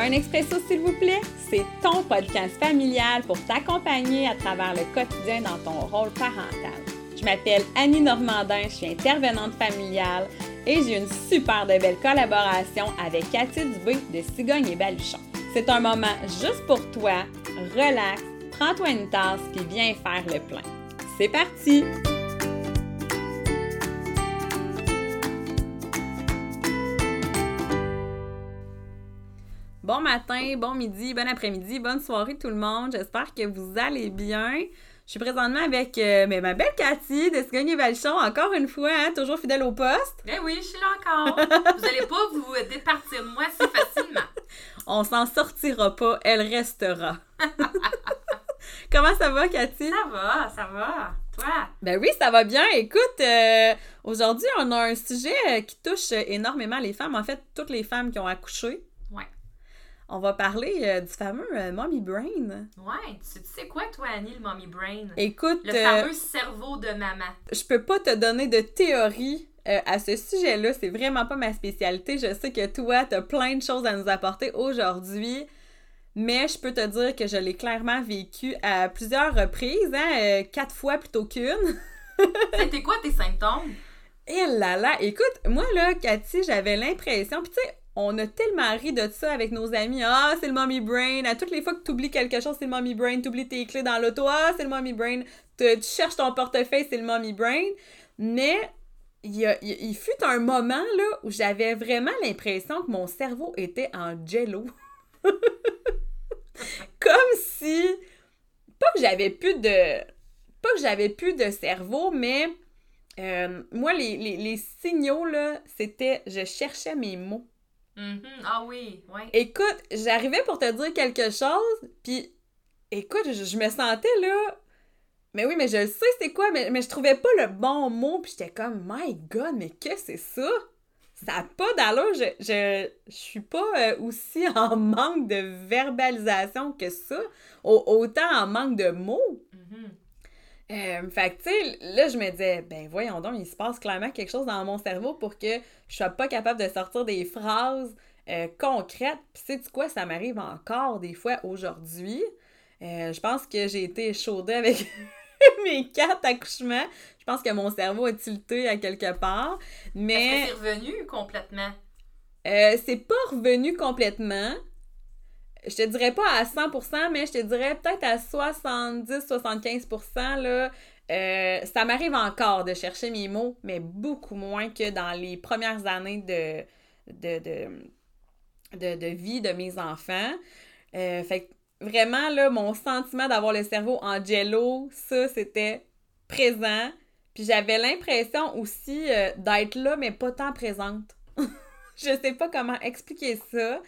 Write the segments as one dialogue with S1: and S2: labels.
S1: Un expresso, s'il vous plaît, c'est ton podcast familial pour t'accompagner à travers le quotidien dans ton rôle parental. Je m'appelle Annie Normandin, je suis intervenante familiale et j'ai une super de belle collaboration avec Cathy Dubé de Cigogne et Baluchon. C'est un moment juste pour toi, relax, prends-toi une tasse puis viens faire le plein. C'est parti! Bon matin, bon midi, bon après-midi, bonne soirée tout le monde. J'espère que vous allez bien. Je suis présentement avec euh, ma belle Cathy de Valchon, encore une fois, hein, toujours fidèle au poste.
S2: Eh oui, je suis là encore. vous allez pas vous départir de moi si facilement.
S1: On s'en sortira pas, elle restera. Comment ça va, Cathy?
S2: Ça va, ça va. Toi?
S1: Ben oui, ça va bien. Écoute, euh, aujourd'hui, on a un sujet euh, qui touche énormément les femmes. En fait, toutes les femmes qui ont accouché on va parler euh, du fameux euh, mommy brain.
S2: Ouais, tu, sais quoi, toi, Annie, le mommy brain?
S1: Écoute.
S2: Le fameux euh, cerveau de maman.
S1: Je peux pas te donner de théorie à ce sujet-là. C'est vraiment pas ma spécialité. Je sais que toi, tu as plein de choses à nous apporter aujourd'hui. Mais je peux te dire que je l'ai clairement vécu à plusieurs reprises, hein, quatre fois plutôt qu'une.
S2: C'était quoi tes symptômes?
S1: Et là là, écoute, moi là, Cathy, j'avais l'impression, puis tu sais, on a tellement ri de ça avec nos amis. Ah, c'est le mommy brain. À toutes les fois que tu oublies quelque chose, c'est le mommy brain. Tu oublies tes clés dans l'auto. Ah, c'est le mommy brain. Tu, cherches ton portefeuille, c'est le mommy brain. Mais il, fut un moment là où j'avais vraiment l'impression que mon cerveau était en jello. Comme si. Pas que j'avais plus de. Pas que j'avais plus de cerveau, mais. Euh, moi, les, signaux, c'était. Je cherchais mes mots.
S2: Mm-hmm. Ah oui, oui.
S1: Écoute, j'arrivais pour te dire quelque chose, puis écoute, je, me sentais là. Mais oui, mais je sais c'est quoi, mais, mais je trouvais pas le bon mot, puis j'étais comme, my god, mais que c'est ça? Ça n'a pas d'allure, je, je, je, suis pas euh, aussi en manque de verbalisation que ça, autant en manque de mots. Mm-hmm. Euh, fait que, tu sais, là, je me disais, ben voyons donc, il se passe clairement quelque chose dans mon cerveau pour que je sois pas capable de sortir des phrases euh, concrètes. Puis, sais-tu quoi, ça m'arrive encore des fois aujourd'hui. Euh, je pense que j'ai été chaudée avec mes quatre accouchements. Je pense que mon cerveau a tilté à quelque part. Mais.
S2: Est-ce que c'est revenu complètement?
S1: c'est pas revenu complètement je te dirais pas à 100%, mais je te dirais peut-être à 70-75%, là, euh, ça m'arrive encore de chercher mes mots, mais beaucoup moins que dans les premières années de, de, de, vie de mes enfants. Euh, fait que vraiment, là, mon sentiment d'avoir le cerveau en jello, ça, c'était présent. Puis j'avais l'impression aussi euh, d'être là, mais pas tant présente. je sais pas comment expliquer ça.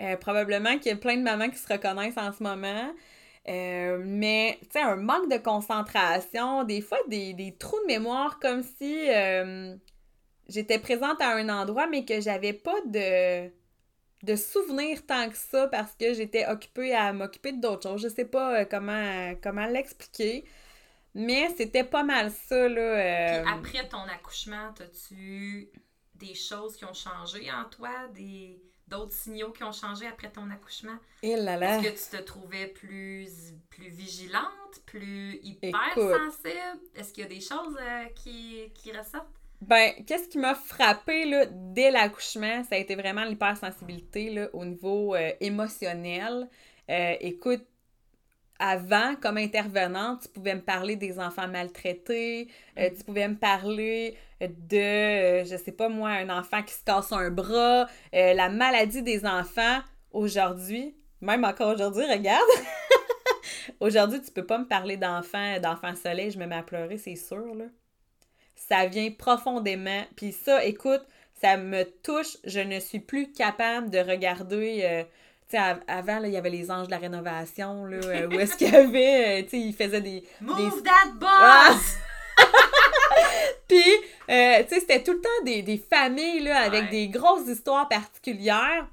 S1: Euh, probablement qu'il y a plein de mamans qui se reconnaissent en ce moment. Euh, mais, tu sais, un manque de concentration, des fois des, trous de mémoire comme si euh, j'étais présente à un endroit, mais que j'avais pas de, de souvenirs tant que ça parce que j'étais occupée à m'occuper d'autres choses. Je sais pas comment, comment l'expliquer. Mais c'était pas mal ça, là.
S2: Puis après ton accouchement, as-tu des choses qui ont changé en toi? Des d'autres signaux qui ont changé après ton accouchement?
S1: Et eh là là.
S2: Est-ce que tu te trouvais plus, plus vigilante, plus hyper sensible? Est-ce qu'il y a des choses euh, qui, qui ressortent?
S1: Ben, qu'est-ce qui m'a frappé là, dès l'accouchement? Ça a été vraiment l'hypersensibilité au niveau euh, émotionnel. Euh, écoute, avant, comme intervenante, tu pouvais me parler des enfants maltraités, euh, mm. tu pouvais me parler de, euh, je sais pas moi, un enfant qui se casse un bras, euh, la maladie des enfants. Aujourd'hui, même encore aujourd'hui, regarde. aujourd'hui, tu peux pas me parler d'enfants, d'enfants soleil, je me mets à pleurer, c'est sûr, là. Ça vient profondément. Puis ça, écoute, ça me touche. Je ne suis plus capable de regarder sais, avant, il y avait les anges de la rénovation, là, euh, où est-ce qu'il y avait, euh, tu sais, ils faisaient des...
S2: Move that boss! Ah!
S1: Puis, euh, tu sais, c'était tout le temps des, familles, là, avec des grosses histoires particulières.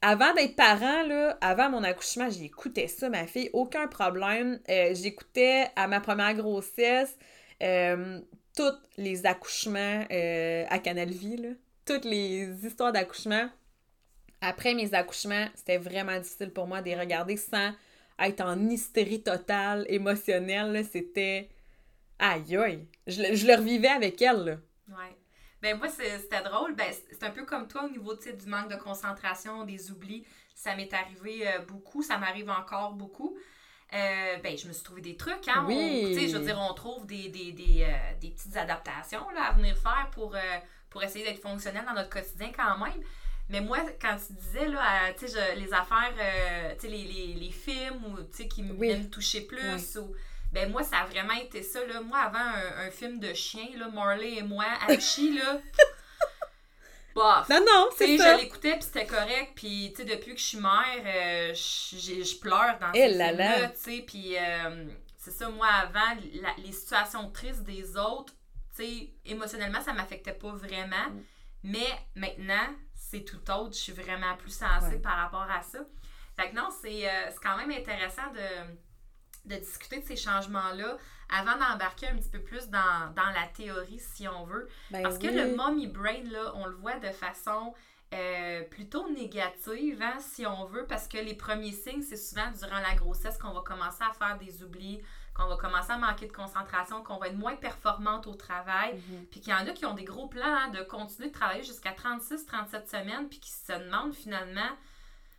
S1: Avant d'être parent, là, avant mon accouchement, j'écoutais ça, ma fille, aucun problème. J'écoutais à ma première grossesse tous les accouchements à Canal Vie, là, toutes les histoires d'accouchement après mes accouchements, c'était vraiment difficile pour moi de les regarder sans être en hystérie totale, émotionnelle. C'était. Aïe aïe! Je, le- je le revivais avec elle, là.
S2: Ouais. Ben moi, c'était drôle. Ben, c'est un peu comme toi au niveau du manque de concentration, des oublis. Ça m'est arrivé euh, beaucoup. Ça m'arrive encore beaucoup. Euh, ben, je me suis trouvé des trucs. Hein?
S1: Oui.
S2: On- tu sais, je veux dire, on trouve des, des, des, euh, des petites adaptations là, à venir faire pour, pour essayer d'être fonctionnel dans notre quotidien quand même. Mais moi, quand tu disais, là, à, tu sais, je- les affaires, tu sais, les, les, les films ou, tu sais, qui me
S1: Oui.
S2: viennent toucher plus ou... Ben moi, ça a vraiment été ça, là. Moi, avant un, un film de chien, là, Marley et moi, Hachi, là... Bof.
S1: Non, non, c'est ça.
S2: je l'écoutais, puis c'était correct. Puis, tu sais, depuis que je suis mère, euh, je pleure dans
S1: Eh
S2: ces
S1: là là.
S2: films-là, tu sais. Puis, euh, c'est ça, moi, avant, la- les situations tristes des autres, tu sais, émotionnellement, ça m'affectait pas vraiment.
S1: Mm.
S2: Mais maintenant, c'est tout autre. Je suis vraiment plus sensible
S1: Ouais.
S2: par rapport à ça. Fait que non, c'est euh, c'est quand même intéressant de, de discuter de ces changements-là avant d'embarquer un petit peu plus dans, dans la théorie, si on veut.
S1: Ben
S2: Parce que le mommy brain, là, on le voit de façon euh, plutôt négative, hein, si on veut, parce que les premiers signes, c'est souvent durant la grossesse qu'on va commencer à faire des oublis, qu'on va commencer à manquer de concentration, qu'on va être moins performante au travail,
S1: Mhm.
S2: puis qu'il y en a qui ont des gros plans hein, de continuer de travailler jusqu'à 36-37 semaines, puis qui se demandent finalement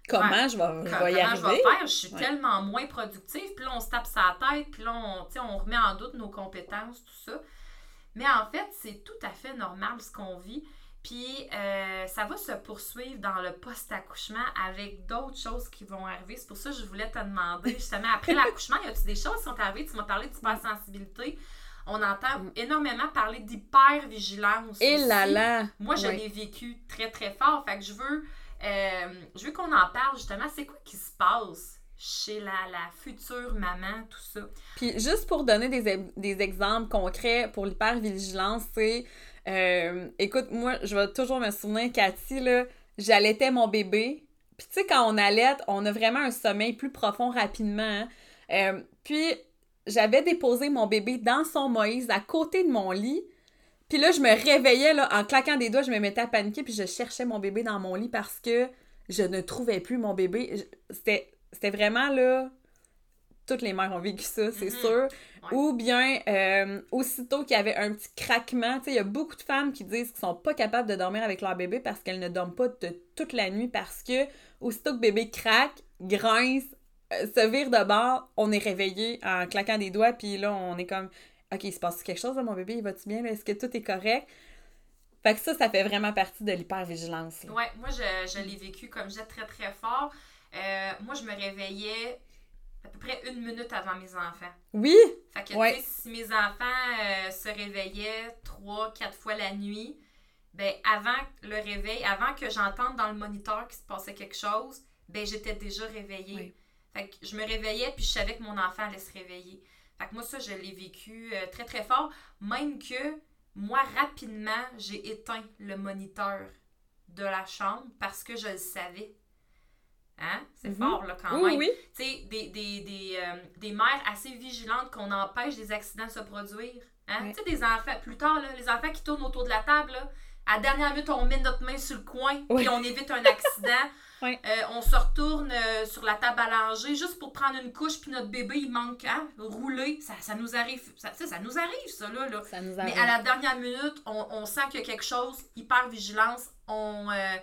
S1: Comment je vais, je
S2: comment
S1: y
S2: je vais
S1: arriver?
S2: faire, je suis
S1: Ouais.
S2: tellement moins productive, puis là on se tape sa tête, puis là on, on remet en doute nos compétences, tout ça. Mais en fait, c'est tout à fait normal ce qu'on vit. Puis euh, ça va se poursuivre dans le post-accouchement avec d'autres choses qui vont arriver. C'est pour ça que je voulais te demander, justement, après l'accouchement, y a-t-il des choses qui sont arrivées? Tu m'as parlé d'hypersensibilité. On entend
S1: Mm.
S2: énormément parler d'hypervigilance.
S1: Et
S2: aussi.
S1: là là!
S2: Moi, je l'ai vécu très, très fort. Fait que je veux, euh, je veux qu'on en parle justement. C'est quoi qui se passe chez la, future maman, tout ça?
S1: Puis juste pour donner des, des exemples concrets pour l'hypervigilance, c'est... euh, écoute, moi, je vais toujours me souvenir, Cathy, là, j'allaitais mon bébé. Puis tu sais, quand on allaite, on a vraiment un sommeil plus profond rapidement. hein. Euh, puis j'avais déposé mon bébé dans son Moïse à côté de mon lit. Puis là, je me réveillais, là, en claquant des doigts, je me mettais à paniquer, puis je cherchais mon bébé dans mon lit parce que je ne trouvais plus mon bébé. C'était c'était vraiment, là... Toutes les mères ont vécu ça, c'est
S2: Mhm.
S1: sûr.
S2: Ouais.
S1: Ou bien, euh, aussitôt qu'il y avait un petit craquement, tu sais, il y a beaucoup de femmes qui disent qu'ils sont pas capables de dormir avec leur bébé parce qu'elles ne dorment pas de toute la nuit parce que aussitôt que bébé craque, grince, euh, se vire de bord, on est réveillé en claquant des doigts, puis là, on est comme, OK, il se passe quelque chose, là, mon bébé, il va-tu bien? Est-ce que tout est correct? Fait que ça, ça fait vraiment partie de l'hypervigilance.
S2: Ouais, moi, je, je l'ai vécu comme je disais très, très fort. Euh, moi, je me réveillais à peu près une minute avant mes enfants.
S1: Oui!
S2: Fait que,
S1: Ouais.
S2: tu sais, si mes enfants euh, se réveillaient trois, quatre fois la nuit, ben, avant le réveil, avant que j'entende dans le moniteur qu'il se passait quelque chose, ben, j'étais déjà réveillée.
S1: Oui.
S2: Fait que je me réveillais, puis je savais que mon enfant allait se réveiller. Fait que moi, ça, je l'ai vécu euh, très, très fort. Même que, moi, rapidement, j'ai éteint le moniteur de la chambre parce que je le savais. Hein? C'est
S1: Mhm.
S2: fort, là, quand
S1: Oui,
S2: même
S1: oui.
S2: tu sais, des, des, des, euh, des mères assez vigilantes qu'on empêche des accidents de se produire. Hein? Tu sais, des enfants, plus tard, là, les enfants qui tournent autour de la table, là, à la dernière minute, on met notre main sur le coin, puis on évite un accident. Euh, on se retourne euh, sur la table à langer juste pour prendre une couche, puis notre bébé, il manque, hein, rouler. Ça, ça nous arrive, ça, ça nous arrive, ça, là. là.
S1: Ça nous
S2: Mais
S1: arrive.
S2: à la dernière minute, on, on sent qu'il y a quelque chose, hyper vigilance, on, euh,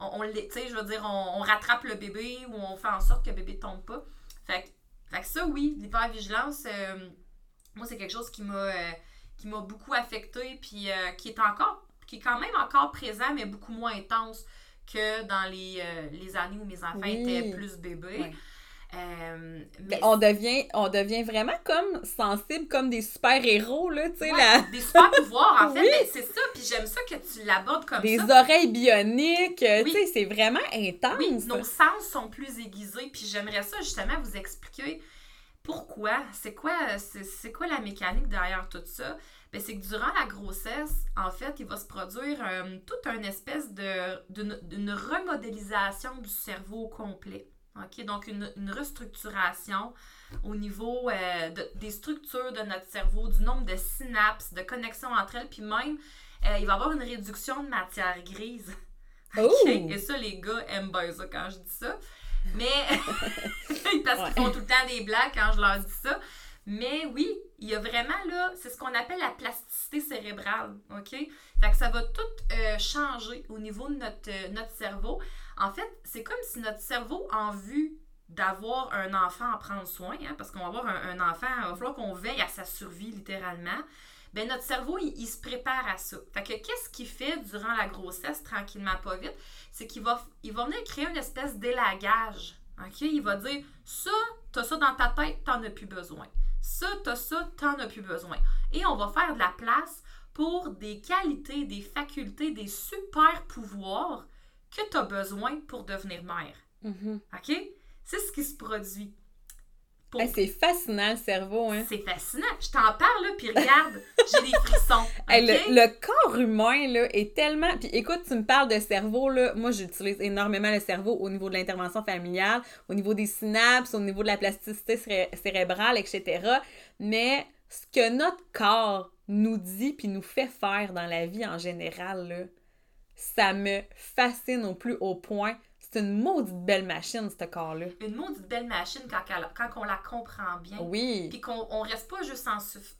S2: on, on l'est- tu sais, je veux dire, on, on rattrape le bébé ou on fait en sorte que le bébé tombe pas. Fait, que- fait que ça, oui, l'hypervigilance, euh, moi, c'est quelque chose qui m'a qui m'a beaucoup affecté puis qui est encore, qui est quand même encore présent, mais beaucoup moins intense que dans les, euh, les années où mes enfants
S1: Oui.
S2: étaient plus bébés. Euh, mais
S1: On devient, on devient vraiment comme sensible, comme des super-héros, là, tu sais,
S2: Ouais,
S1: la-
S2: des super pouvoirs, en fait.
S1: Oui.
S2: Ben, c'est ça, puis j'aime ça que tu l'abordes comme
S1: des
S2: ça.
S1: oreilles bioniques, euh,
S2: Oui.
S1: tu sais, c'est vraiment intense.
S2: Oui, nos sens sont plus aiguisés, puis j'aimerais ça justement vous expliquer pourquoi, c'est quoi, c'est, c'est quoi la mécanique derrière tout ça? Ben, c'est que durant la grossesse, en fait, il va se produire euh, toute une espèce de, d'une, remodélisation du cerveau au complet. Donc, une, une restructuration au niveau euh, de- des structures de notre cerveau, du nombre de synapses, de connexions entre elles, puis même, euh, il va y avoir une réduction de matière grise. OK? Et ça, les gars aiment bien ça quand je dis ça. Mais, parce qu'ils font tout le temps des blagues quand je leur dis ça. Mais oui, il y a vraiment là, c'est ce qu'on appelle la plasticité cérébrale, OK? Fait que ça va tout euh, changer au niveau de notre, euh, notre cerveau. En fait, c'est comme si notre cerveau, en vue d'avoir un enfant à prendre soin, hein, parce qu'on va avoir un, enfant, il va falloir qu'on veille à sa survie littéralement. Ben, notre cerveau, il, se prépare à ça. Fait que qu'est-ce qu'il fait durant la grossesse, tranquillement, pas vite? C'est qu'il va, il va venir créer une espèce d'élagage. OK? Il va dire ça, t'as ça dans ta tête, t'en as plus besoin. Ça, t'as ça, t'en as plus besoin. Et on va faire de la place pour des qualités, des facultés, des super pouvoirs que tu as besoin pour devenir mère.
S1: Mm-hmm.
S2: OK? C'est ce qui se produit
S1: c'est fascinant le cerveau, hein?
S2: C'est fascinant. Je t'en parle, là, puis regarde, j'ai des frissons.
S1: le, corps humain, là, est tellement... Puis écoute, tu me parles de cerveau, là. Moi, j'utilise énormément le cerveau au niveau de l'intervention familiale, au niveau des synapses, au niveau de la plasticité cérébrale, etc. Mais ce que notre corps nous dit puis nous fait faire dans la vie en général, là, ça me fascine au plus haut point c'est une maudite belle machine, ce corps-là.
S2: Une maudite belle machine quand, quand on la comprend bien.
S1: Oui.
S2: Puis qu'on on reste pas juste en,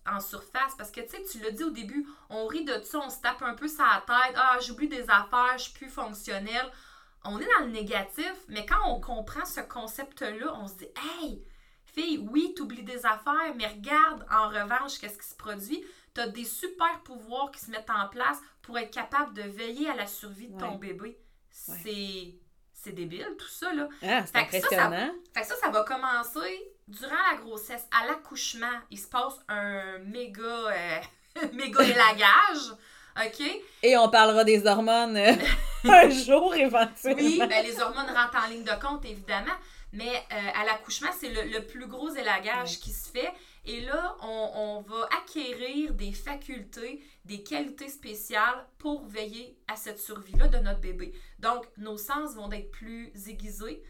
S2: en surface. Parce que, tu sais, tu l'as dit au début, on rit de ça, on se tape un peu sa tête. Ah, j'oublie des affaires, je suis plus fonctionnel. On est dans le négatif, mais quand on comprend ce concept-là, on se dit, hey, fille, oui, tu oublies des affaires, mais regarde en revanche qu'est-ce qui se produit? Tu as des super pouvoirs qui se mettent en place pour être capable de veiller à la survie de ton bébé. C'est c'est débile, tout ça, là.
S1: Ah, c'est impressionnant.
S2: Ça, ça, ça, va commencer durant la grossesse. À l'accouchement, il se passe un méga, euh, méga élagage. OK?
S1: Et on parlera des hormones euh, un jour éventuellement.
S2: Oui, ben, les hormones rentrent en ligne de compte, évidemment. Mais euh, à l'accouchement, c'est le, plus gros élagage qui se fait. Et là, on, on, va acquérir des facultés, des qualités spéciales pour veiller à cette survie-là de notre bébé. Donc, nos sens vont être plus aiguisés.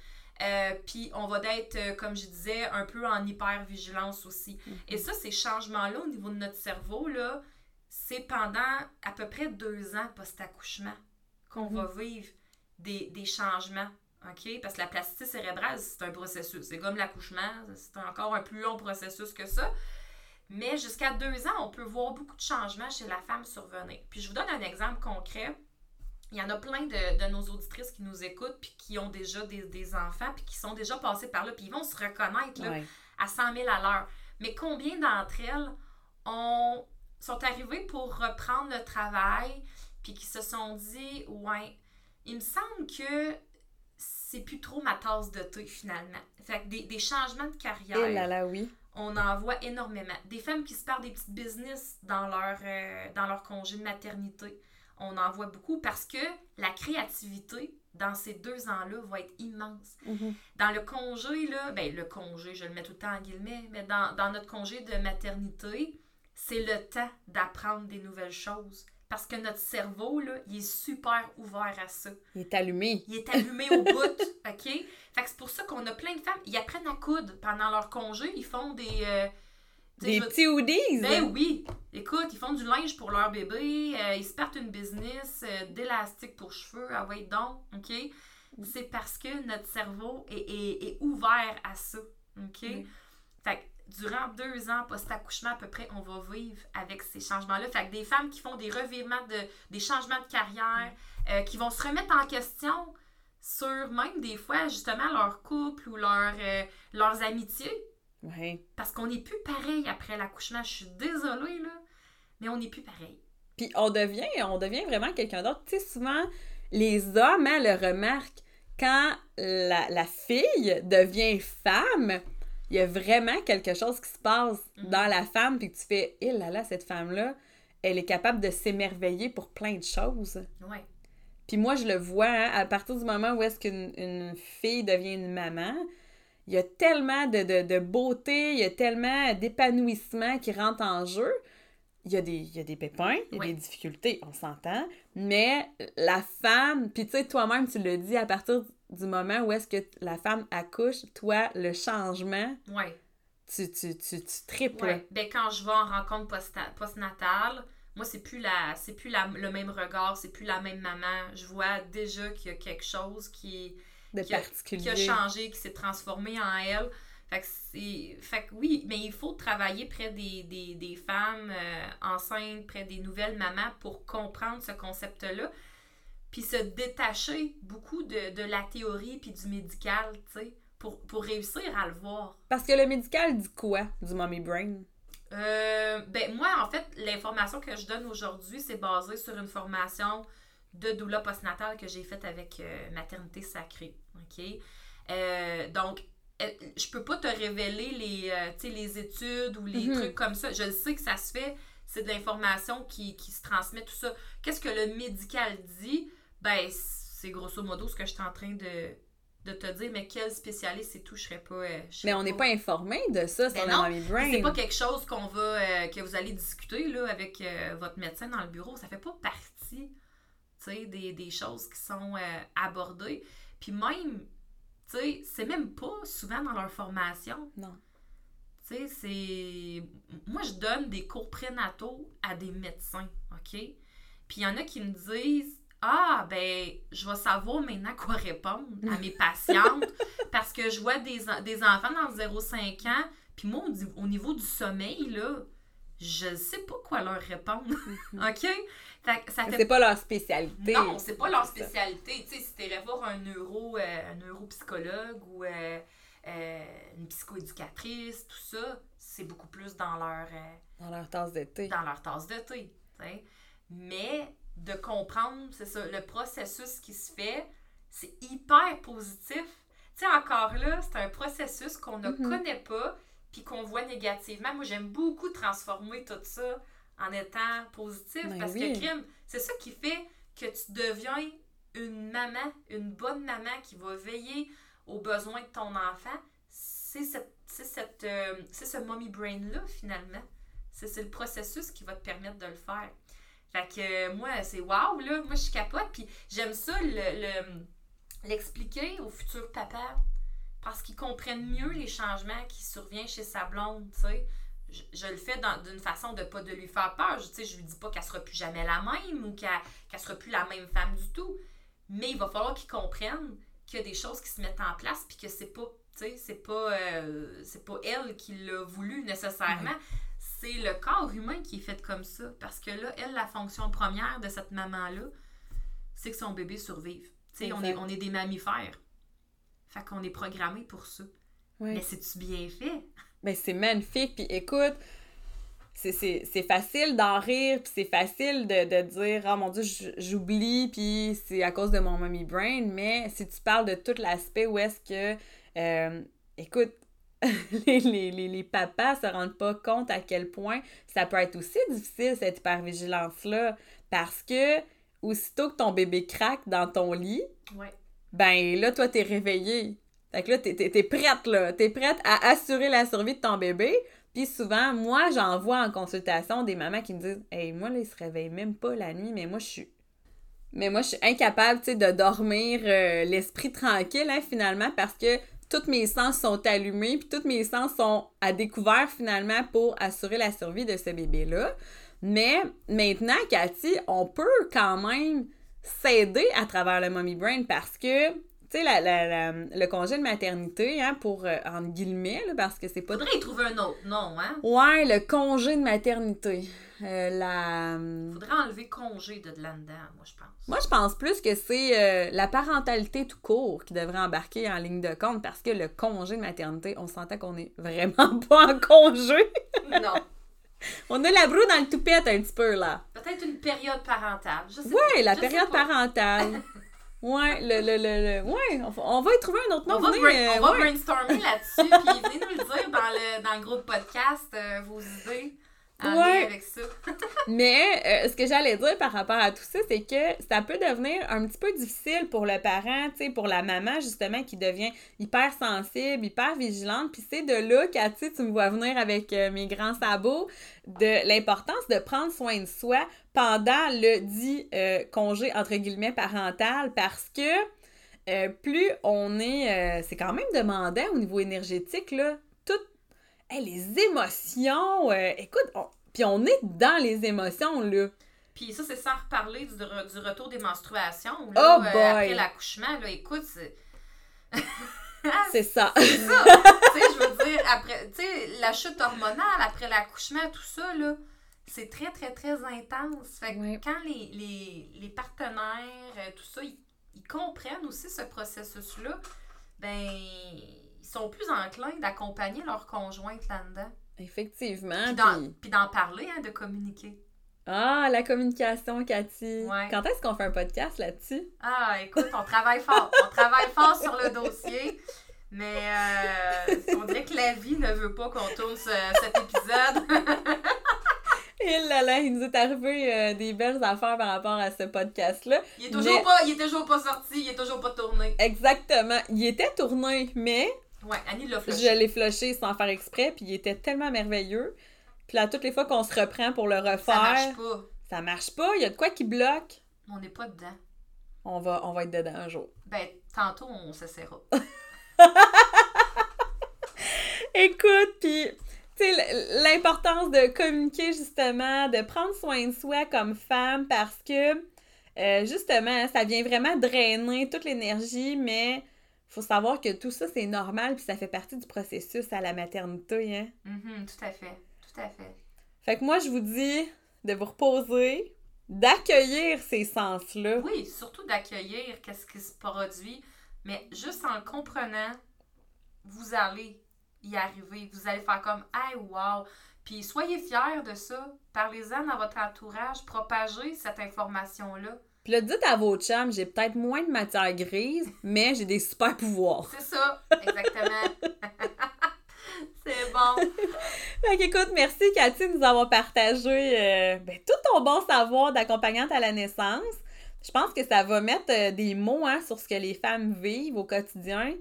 S2: Euh, puis on va être, euh, comme je disais, un peu en hyper-vigilance aussi. Mm-hmm. Et ça, ces changements-là au niveau de notre cerveau, là, c'est pendant à peu près deux ans post-accouchement qu'on va mm-hmm. vivre des, des changements. OK? Parce que la plasticité cérébrale, c'est un processus. C'est comme l'accouchement, c'est encore un plus long processus que ça. Mais jusqu'à deux ans, on peut voir beaucoup de changements chez la femme survenir. Puis je vous donne un exemple concret. Il y en a plein de, nos auditrices qui nous écoutent, puis qui ont déjà des, enfants, puis qui sont déjà passés par là, puis ils vont se reconnaître à 100 000 à l'heure. Mais combien d'entre elles ont, sont arrivées pour reprendre le travail, puis qui se sont dit, ouais, il me semble que c'est plus trop ma tasse de thé finalement. Fait que des, changements de carrière.
S1: Eh là là, oui.
S2: On en voit énormément. Des femmes qui se perdent des petites business dans leur, euh, dans leur congé de maternité. On en voit beaucoup parce que la créativité dans ces deux ans-là va être immense.
S1: Mm-hmm.
S2: Dans le congé, là, ben le congé, je le mets tout le temps en guillemets, mais dans, dans notre congé de maternité, c'est le temps d'apprendre des nouvelles choses. Parce que notre cerveau, là, il est super ouvert à ça.
S1: Il est allumé.
S2: Il est allumé au bout, OK? Fait que c'est pour ça qu'on a plein de femmes, ils apprennent à coudre pendant leur congé, ils font des... Euh,
S1: des petits hoodies?
S2: Ben oui! Écoute, ils font du linge pour leur bébé, euh, ils se partent une business euh, d'élastique pour cheveux, ah ouais donc, OK? C'est parce que notre cerveau est, ouvert à ça, OK? Fait que durant deux ans post-accouchement à peu près, on va vivre avec ces changements-là. Fait que des femmes qui font des revirements, de, des changements de carrière, euh, qui vont se remettre en question sur même des fois justement leur couple ou leur, euh, leurs amitiés. Parce qu'on n'est plus pareil après l'accouchement. Je suis désolée, là, mais on n'est plus pareil.
S1: Puis on devient, on devient vraiment quelqu'un d'autre. Tu sais, souvent, les hommes, hein, le remarquent. Quand la, la fille devient femme, il y a vraiment quelque chose qui se passe mhm. dans la femme, puis que tu fais, eh là là, cette femme-là, elle est capable de s'émerveiller pour plein de choses.
S2: Ouais.
S1: Puis moi, je le vois, hein, à partir du moment où est-ce qu'une fille devient une maman, il y a tellement de, beauté, il y a tellement d'épanouissement qui rentre en jeu. Il y, a des, il y a des pépins, il y a des difficultés, on s'entend, mais la femme, puis tu sais, toi-même, tu le dis, à partir du moment où est-ce que la femme accouche, toi, le changement,
S2: ouais.
S1: tu, tu, tu, tu triples.
S2: Ouais. Ben, quand je vais en rencontre postnatale, moi, c'est plus la c'est plus la, le même regard, c'est plus la même maman. Je vois déjà qu'il y a quelque chose qui,
S1: De
S2: qui, a,
S1: particulier.
S2: qui a changé, qui s'est transformé en elle. Fait que, fait que oui, mais il faut travailler près des, des, des femmes euh, enceintes, près des nouvelles mamans pour comprendre ce concept-là. Puis se détacher beaucoup de, de la théorie puis du médical, tu sais, pour, pour réussir à le voir.
S1: Parce que le médical dit quoi du mommy brain?
S2: Euh, ben moi, en fait, l'information que je donne aujourd'hui, c'est basé sur une formation de doula postnatale que j'ai faite avec euh, Maternité Sacrée. OK? Euh, donc, je peux pas te révéler les, euh, les études ou les
S1: Mhm.
S2: trucs comme ça. Je le sais que ça se fait. C'est de l'information qui, qui se transmet, tout ça. Qu'est-ce que le médical dit? Ben, c'est grosso modo ce que je suis en train de, de te dire, mais quel spécialiste et tout, je serais pas. euh, je serais
S1: Mais on n'est pas informé de ça sur
S2: Ben
S1: le brain.
S2: c'est pas quelque chose qu'on va euh, que vous allez discuter là, avec euh, votre médecin dans le bureau. Ça fait pas partie tu sais, des, des choses qui sont euh, abordées. Puis même, tu sais, c'est même pas souvent dans leur formation.
S1: Non.
S2: Tu sais, c'est. Moi, je donne des cours prénataux à des médecins, OK? Puis il y en a qui me disent Ah, ben, je vais savoir maintenant quoi répondre à mes patientes parce que je vois des, des enfants dans le 0-5 ans, puis moi, au, niveau du sommeil, là, je sais pas quoi leur répondre, OK? Fait
S1: C'est pas leur spécialité.
S2: non, c'est pas leur spécialité. Tu sais, si t'irais voir un neuro, euh, un neuropsychologue ou euh, euh, une psychoéducatrice, tout ça, c'est beaucoup plus dans leur,
S1: Dans leur tasse de thé.
S2: dans leur tasse de thé. Mais de comprendre, c'est ça, le processus qui se fait, c'est hyper positif. Tu sais, encore là, c'est un processus qu'on ne
S1: Mhm.
S2: connaît pas puis qu'on voit négativement. Moi, j'aime beaucoup transformer tout ça en étant positif
S1: Ben
S2: parce
S1: oui.
S2: que, crime, c'est ça qui fait que tu deviens une maman, une bonne maman qui va veiller aux besoins de ton enfant. C'est cette, c'est cette, euh, c'est ce mommy brain-là, finalement. C'est le processus qui va te permettre de le faire. Fait que euh, moi, c'est wow, là. Moi, je capote. Puis j'aime ça, le- le- l'expliquer aux futurs papas. Parce qu'ils comprennent mieux les changements qui surviennent chez sa blonde, tu sais. Je, je le fais d'une façon de pas de lui faire peur. Je, sais, je lui dis pas qu'elle sera plus jamais la même ou qu'elle qu'elle sera plus la même femme du tout. Mais il va falloir qu'ils comprennent qu'il y a des choses qui se mettent en place puis que c'est pas, c'est pas, euh, c'est pas elle qui l'a voulu nécessairement. C'est le corps humain qui est fait comme ça. Parce que là, elle, la fonction première de cette maman-là, c'est que son bébé survive. On est,
S1: Exact.
S2: on est des mammifères. Fait qu'on est programmé pour ça.
S1: Oui.
S2: Mais c'est-tu bien fait?
S1: Ben, c'est magnifique. Puis écoute, c'est- facile d'en rire, puis c'est facile de, de dire « Oh mon Dieu, j'oublie, puis c'est à cause de mon mommy brain. » Mais si tu parles de tout l'aspect où est-ce que... euh, écoute, les, les, les, les papas se rendent pas compte à quel point ça peut être aussi difficile, cette hypervigilance-là. Parce que aussitôt que ton bébé craque dans ton lit,
S2: Ouais.
S1: ben là, toi, t'es réveillée. Fait que là, t'es, t'es prête, là. T'es prête à assurer la survie de ton bébé. Puis souvent, moi, j'en vois en consultation des mamans qui me disent Hey, moi, là, ils se réveillent même pas la nuit, mais moi, je suis. Mais moi, je suis incapable, tu sais, de dormir euh, l'esprit tranquille, hein, finalement, parce que tous mes sens sont allumés, puis tous mes sens sont à découvert, finalement, pour assurer la survie de ce bébé-là. Mais maintenant, Cathy, on peut quand même s'aider à travers le mommy brain parce que, tu sais, la, la- la- le congé de maternité, hein, pour, euh, entre guillemets, là, parce que c'est pas...
S2: Faudrait y trouver un autre nom, hein?
S1: Ouais, le congé de maternité. Euh, la...
S2: Faudrait enlever congé de là-dedans, moi, je pense.
S1: Moi, je pense plus que c'est euh, la parentalité tout court qui devrait embarquer en ligne de compte parce que le congé de maternité, on sentait qu'on est vraiment pas en congé.
S2: non.
S1: On a la broue dans le toupette un petit peu, là.
S2: Peut-être une période parentale. Je sais pas.
S1: Ouais, la
S2: Je
S1: période parentale. Ouais, le, le, le, le- ouais, on, va- on va y trouver un autre nom.
S2: On va, brain-
S1: euh,
S2: on va
S1: ouais.
S2: brainstormer là-dessus, puis venez nous le dire dans le, dans le groupe podcast, euh, vos idées
S1: Ouais.
S2: lien avec ça.
S1: Mais euh, ce que j'allais dire par rapport à tout ça, c'est que ça peut devenir un petit peu difficile pour le parent, tu sais, pour la maman justement qui devient hyper sensible, hyper vigilante. Puis c'est de là, Cathy, tu me vois venir avec euh, mes grands sabots, de l'importance de prendre soin de soi pendant le dit euh, congé entre guillemets parental parce que euh, plus on est, euh, c'est quand même demandant au niveau énergétique là, hey, les émotions, euh, écoute, on- Puis on est dans les émotions, là.
S2: Puis ça, c'est sans reparler du, re- du retour des menstruations.
S1: Oh
S2: Là, euh,
S1: boy!
S2: après l'accouchement, là, écoute, c'est...
S1: C'est ça.
S2: C'est ça. tu sais, je veux dire, après, tu sais, la chute hormonale après l'accouchement, tout ça, là, c'est très, très, très intense. Fait que quand les, les, les partenaires, euh, tout ça, ils, ils comprennent aussi ce processus-là, ben, ils sont plus enclins d'accompagner leur conjointe là-dedans.
S1: Effectivement.
S2: Puis d'en-
S1: puis-
S2: d'en parler, hein, de communiquer.
S1: Ah, la communication, Cathy.
S2: Ouais.
S1: Quand est-ce qu'on fait un podcast là-dessus?
S2: Ah, écoute, on travaille fort. On travaille fort sur le dossier. Mais euh, on dirait que la vie ne veut pas qu'on tourne ce- cet épisode.
S1: Et là là, il nous est arrivé euh, des belles affaires par rapport à ce podcast-là.
S2: Il est toujours,
S1: Mais-
S2: pas, il est toujours pas sorti, il est toujours pas tourné.
S1: Exactement. Il était tourné, mais
S2: Ouais, Annie l'a
S1: je
S2: flushé.
S1: l'ai flushé sans faire exprès, puis il était tellement merveilleux. Puis là, toutes les fois qu'on se reprend pour le refaire,
S2: Ça marche pas.
S1: ça marche pas. Il y a de quoi qui bloque.
S2: On n'est pas dedans.
S1: On va, on va être dedans un jour.
S2: Ben, tantôt, on s'essaiera.
S1: Écoute, puis, tu sais, l'importance de communiquer, justement, de prendre soin de soi comme femme parce que, euh, justement, ça vient vraiment drainer toute l'énergie, mais faut savoir que tout ça, c'est normal, puis ça fait partie du processus à la maternité, hein.
S2: Mhm, tout à fait. Tout à fait.
S1: Fait que moi, je vous dis de vous reposer, d'accueillir ces sens-là.
S2: Oui, surtout d'accueillir qu'est-ce qui se produit. Mais juste en le comprenant, vous allez y arriver. Vous allez faire comme Hey, wow! Puis soyez fiers de ça. Parlez-en dans votre entourage. Propagez cette information-là.
S1: Puis là, dites à vos chums, j'ai peut-être moins de matière grise, mais j'ai des super pouvoirs.
S2: C'est ça, exactement. C'est bon.
S1: Fait qu'écoute, merci Cathy de nous avoir partagé euh, ben, tout ton bon savoir d'accompagnante à la naissance. Je pense que ça va mettre euh, des mots hein, sur ce que les femmes vivent au quotidien.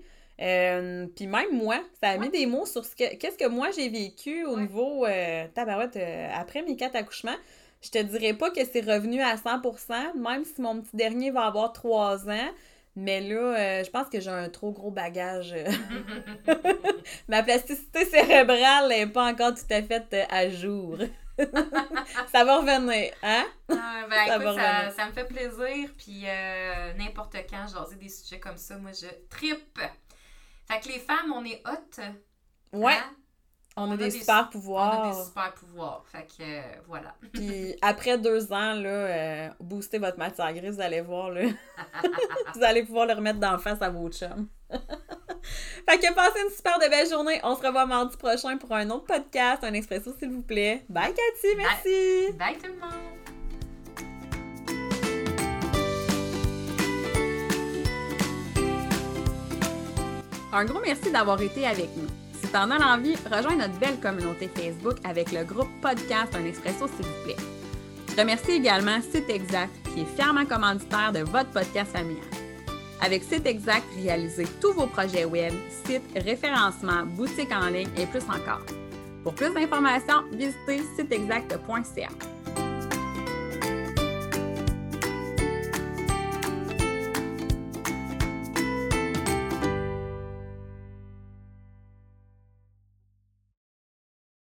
S1: Euh, Puis même moi, ça a mis des mots sur ce que qu'est-ce que moi j'ai vécu au
S2: Ouais.
S1: niveau euh, tabarouette euh, après mes quatre accouchements. Je te dirais pas que c'est revenu à 100%, même si mon petit dernier va avoir 3 ans. Mais là, euh, je pense que j'ai un trop gros bagage. euh, Ma plasticité cérébrale n'est pas encore tout à fait à jour. ça va revenir, hein?
S2: Ah, ben,
S1: Ça
S2: écoute,
S1: va
S2: ça,
S1: revenir.
S2: ça me fait plaisir. Puis euh, n'importe quand, jaser des sujets comme ça, moi, je trippe. Fait que les femmes, on est hot.
S1: Ouais,
S2: hein?
S1: on, a
S2: on a
S1: des,
S2: des-
S1: super
S2: On a
S1: pouvoirs.
S2: des super pouvoirs. Fait que euh, voilà.
S1: Puis après deux ans, là, euh, booster votre matière grise, vous allez voir, là. vous allez pouvoir le remettre d'en face à vos chums. fait que passez une super de belle journée. On se revoit mardi prochain pour un autre podcast, un expresso, s'il vous plaît. Bye, Cathy, merci!
S2: Bye tout le monde!
S1: Un gros merci d'avoir été avec nous. Si t'en as l'envie, rejoins notre belle communauté Facebook avec le groupe Podcast Un Expresso, s'il vous plaît. Je remercie également Site Exact, qui est fièrement commanditaire de votre podcast familial. Avec Site Exact, réalisez tous vos projets web, sites, référencement, boutiques en ligne et plus encore. Pour plus d'informations, visitez siteexact.ca.